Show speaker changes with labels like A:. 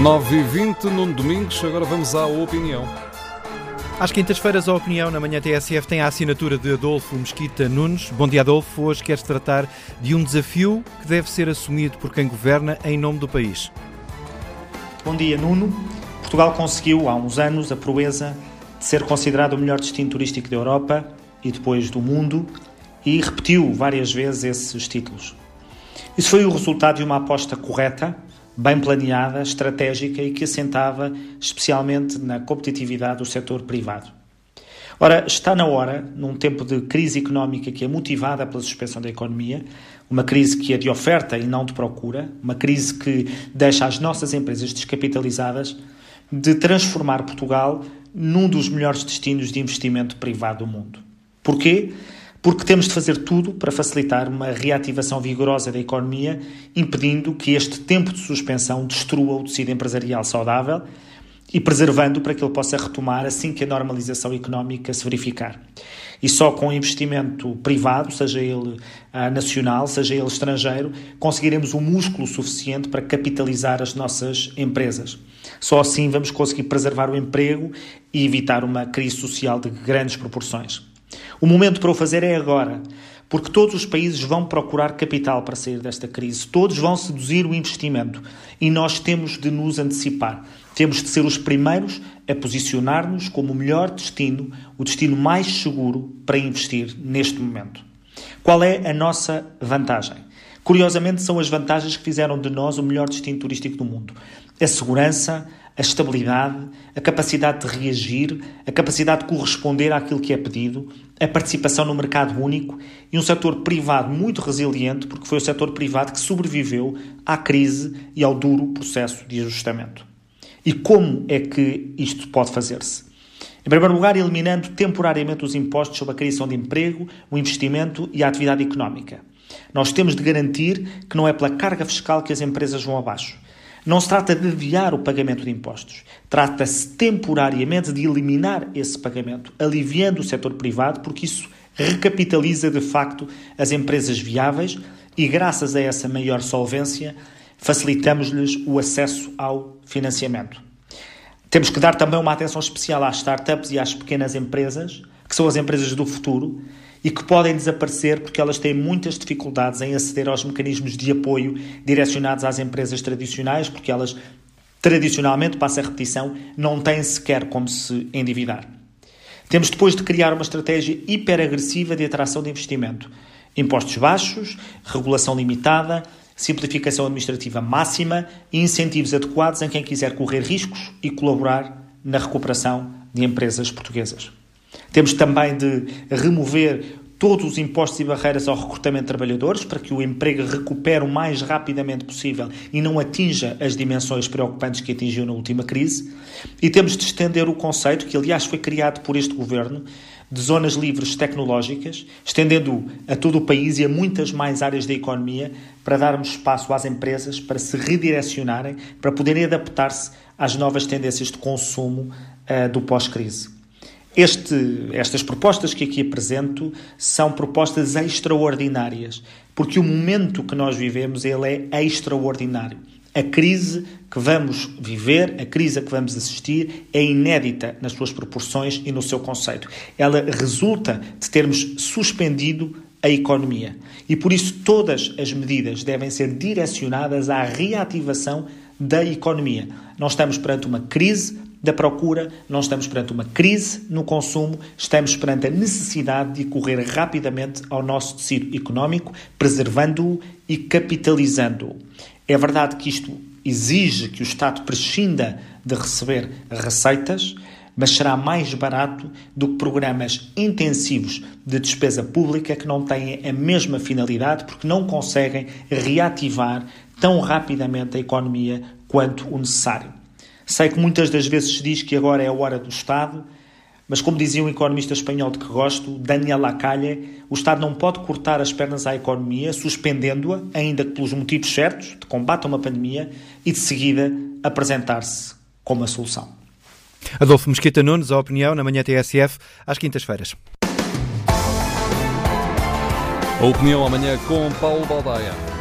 A: 9 e 20 num Domingos, agora vamos à opinião.
B: Às quintas-feiras, a opinião na manhã TSF tem a assinatura de Adolfo Mesquita Nunes. Bom dia, Adolfo. Hoje queres tratar de um desafio que deve ser assumido por quem governa em nome do país.
C: Bom dia, Nuno. Portugal conseguiu, há uns anos, a proeza de ser considerado o melhor destino turístico da Europa e depois do mundo e repetiu várias vezes esses títulos. Isso foi o resultado de uma aposta correta bem planeada, estratégica e que assentava especialmente na competitividade do setor privado. Ora, está na hora, num tempo de crise económica que é motivada pela suspensão da economia, uma crise que é de oferta e não de procura, uma crise que deixa as nossas empresas descapitalizadas, de transformar Portugal num dos melhores destinos de investimento privado do mundo. Porquê? Porque temos de fazer tudo para facilitar uma reativação vigorosa da economia, impedindo que este tempo de suspensão destrua o tecido empresarial saudável e preservando para que ele possa retomar assim que a normalização económica se verificar. E só com investimento privado, seja ele uh, nacional, seja ele estrangeiro, conseguiremos o músculo suficiente para capitalizar as nossas empresas. Só assim vamos conseguir preservar o emprego e evitar uma crise social de grandes proporções. O momento para o fazer é agora, porque todos os países vão procurar capital para sair desta crise, todos vão seduzir o investimento e nós temos de nos antecipar. Temos de ser os primeiros a posicionar-nos como o melhor destino, o destino mais seguro para investir neste momento. Qual é a nossa vantagem? Curiosamente, são as vantagens que fizeram de nós o melhor destino turístico do mundo. A segurança, a estabilidade, a capacidade de reagir, a capacidade de corresponder àquilo que é pedido, a participação no mercado único e um setor privado muito resiliente, porque foi o setor privado que sobreviveu à crise e ao duro processo de ajustamento. E como é que isto pode fazer-se? Em primeiro lugar, eliminando temporariamente os impostos sobre a criação de emprego, o investimento e a atividade económica. Nós temos de garantir que não é pela carga fiscal que as empresas vão abaixo não se trata de adiar o pagamento de impostos. Trata-se temporariamente de eliminar esse pagamento, aliviando o setor privado, porque isso recapitaliza de facto as empresas viáveis e, graças a essa maior solvência, facilitamos-lhes o acesso ao financiamento. Temos que dar também uma atenção especial às startups e às pequenas empresas, que são as empresas do futuro, e que podem desaparecer porque elas têm muitas dificuldades em aceder aos mecanismos de apoio direcionados às empresas tradicionais, porque elas, tradicionalmente, passa a repetição, não têm sequer como se endividar. Temos depois de criar uma estratégia hiperagressiva de atração de investimento. Impostos baixos, regulação limitada, simplificação administrativa máxima e incentivos adequados em quem quiser correr riscos e colaborar na recuperação de empresas portuguesas. Temos também de remover todos os impostos e barreiras ao recrutamento de trabalhadores para que o emprego recupere o mais rapidamente possível e não atinja as dimensões preocupantes que atingiu na última crise. E temos de estender o conceito, que aliás foi criado por este governo, de zonas livres tecnológicas, estendendo a todo o país e a muitas mais áreas da economia para darmos espaço às empresas para se redirecionarem, para poderem adaptar-se às novas tendências de consumo uh, do pós-crise. Este, estas propostas que aqui apresento são propostas extraordinárias, porque o momento que nós vivemos ele é extraordinário. A crise que vamos viver, a crise a que vamos assistir, é inédita nas suas proporções e no seu conceito. Ela resulta de termos suspendido a economia. E por isso todas as medidas devem ser direcionadas à reativação da economia. Nós estamos perante uma crise da procura, não estamos perante uma crise no consumo, estamos perante a necessidade de correr rapidamente ao nosso tecido económico, preservando-o e capitalizando-o. É verdade que isto exige que o Estado prescinda de receber receitas, mas será mais barato do que programas intensivos de despesa pública que não têm a mesma finalidade porque não conseguem reativar tão rapidamente a economia quanto o necessário. Sei que muitas das vezes se diz que agora é a hora do Estado, mas como dizia um economista espanhol de que gosto, Daniel Lacalle, o Estado não pode cortar as pernas à economia, suspendendo-a, ainda que pelos motivos certos, de combate a uma pandemia, e de seguida apresentar-se como a solução.
B: Adolfo Mesquita Nunes, a opinião na manhã TSF, às quintas-feiras.
A: A opinião amanhã com Paulo Baldaia.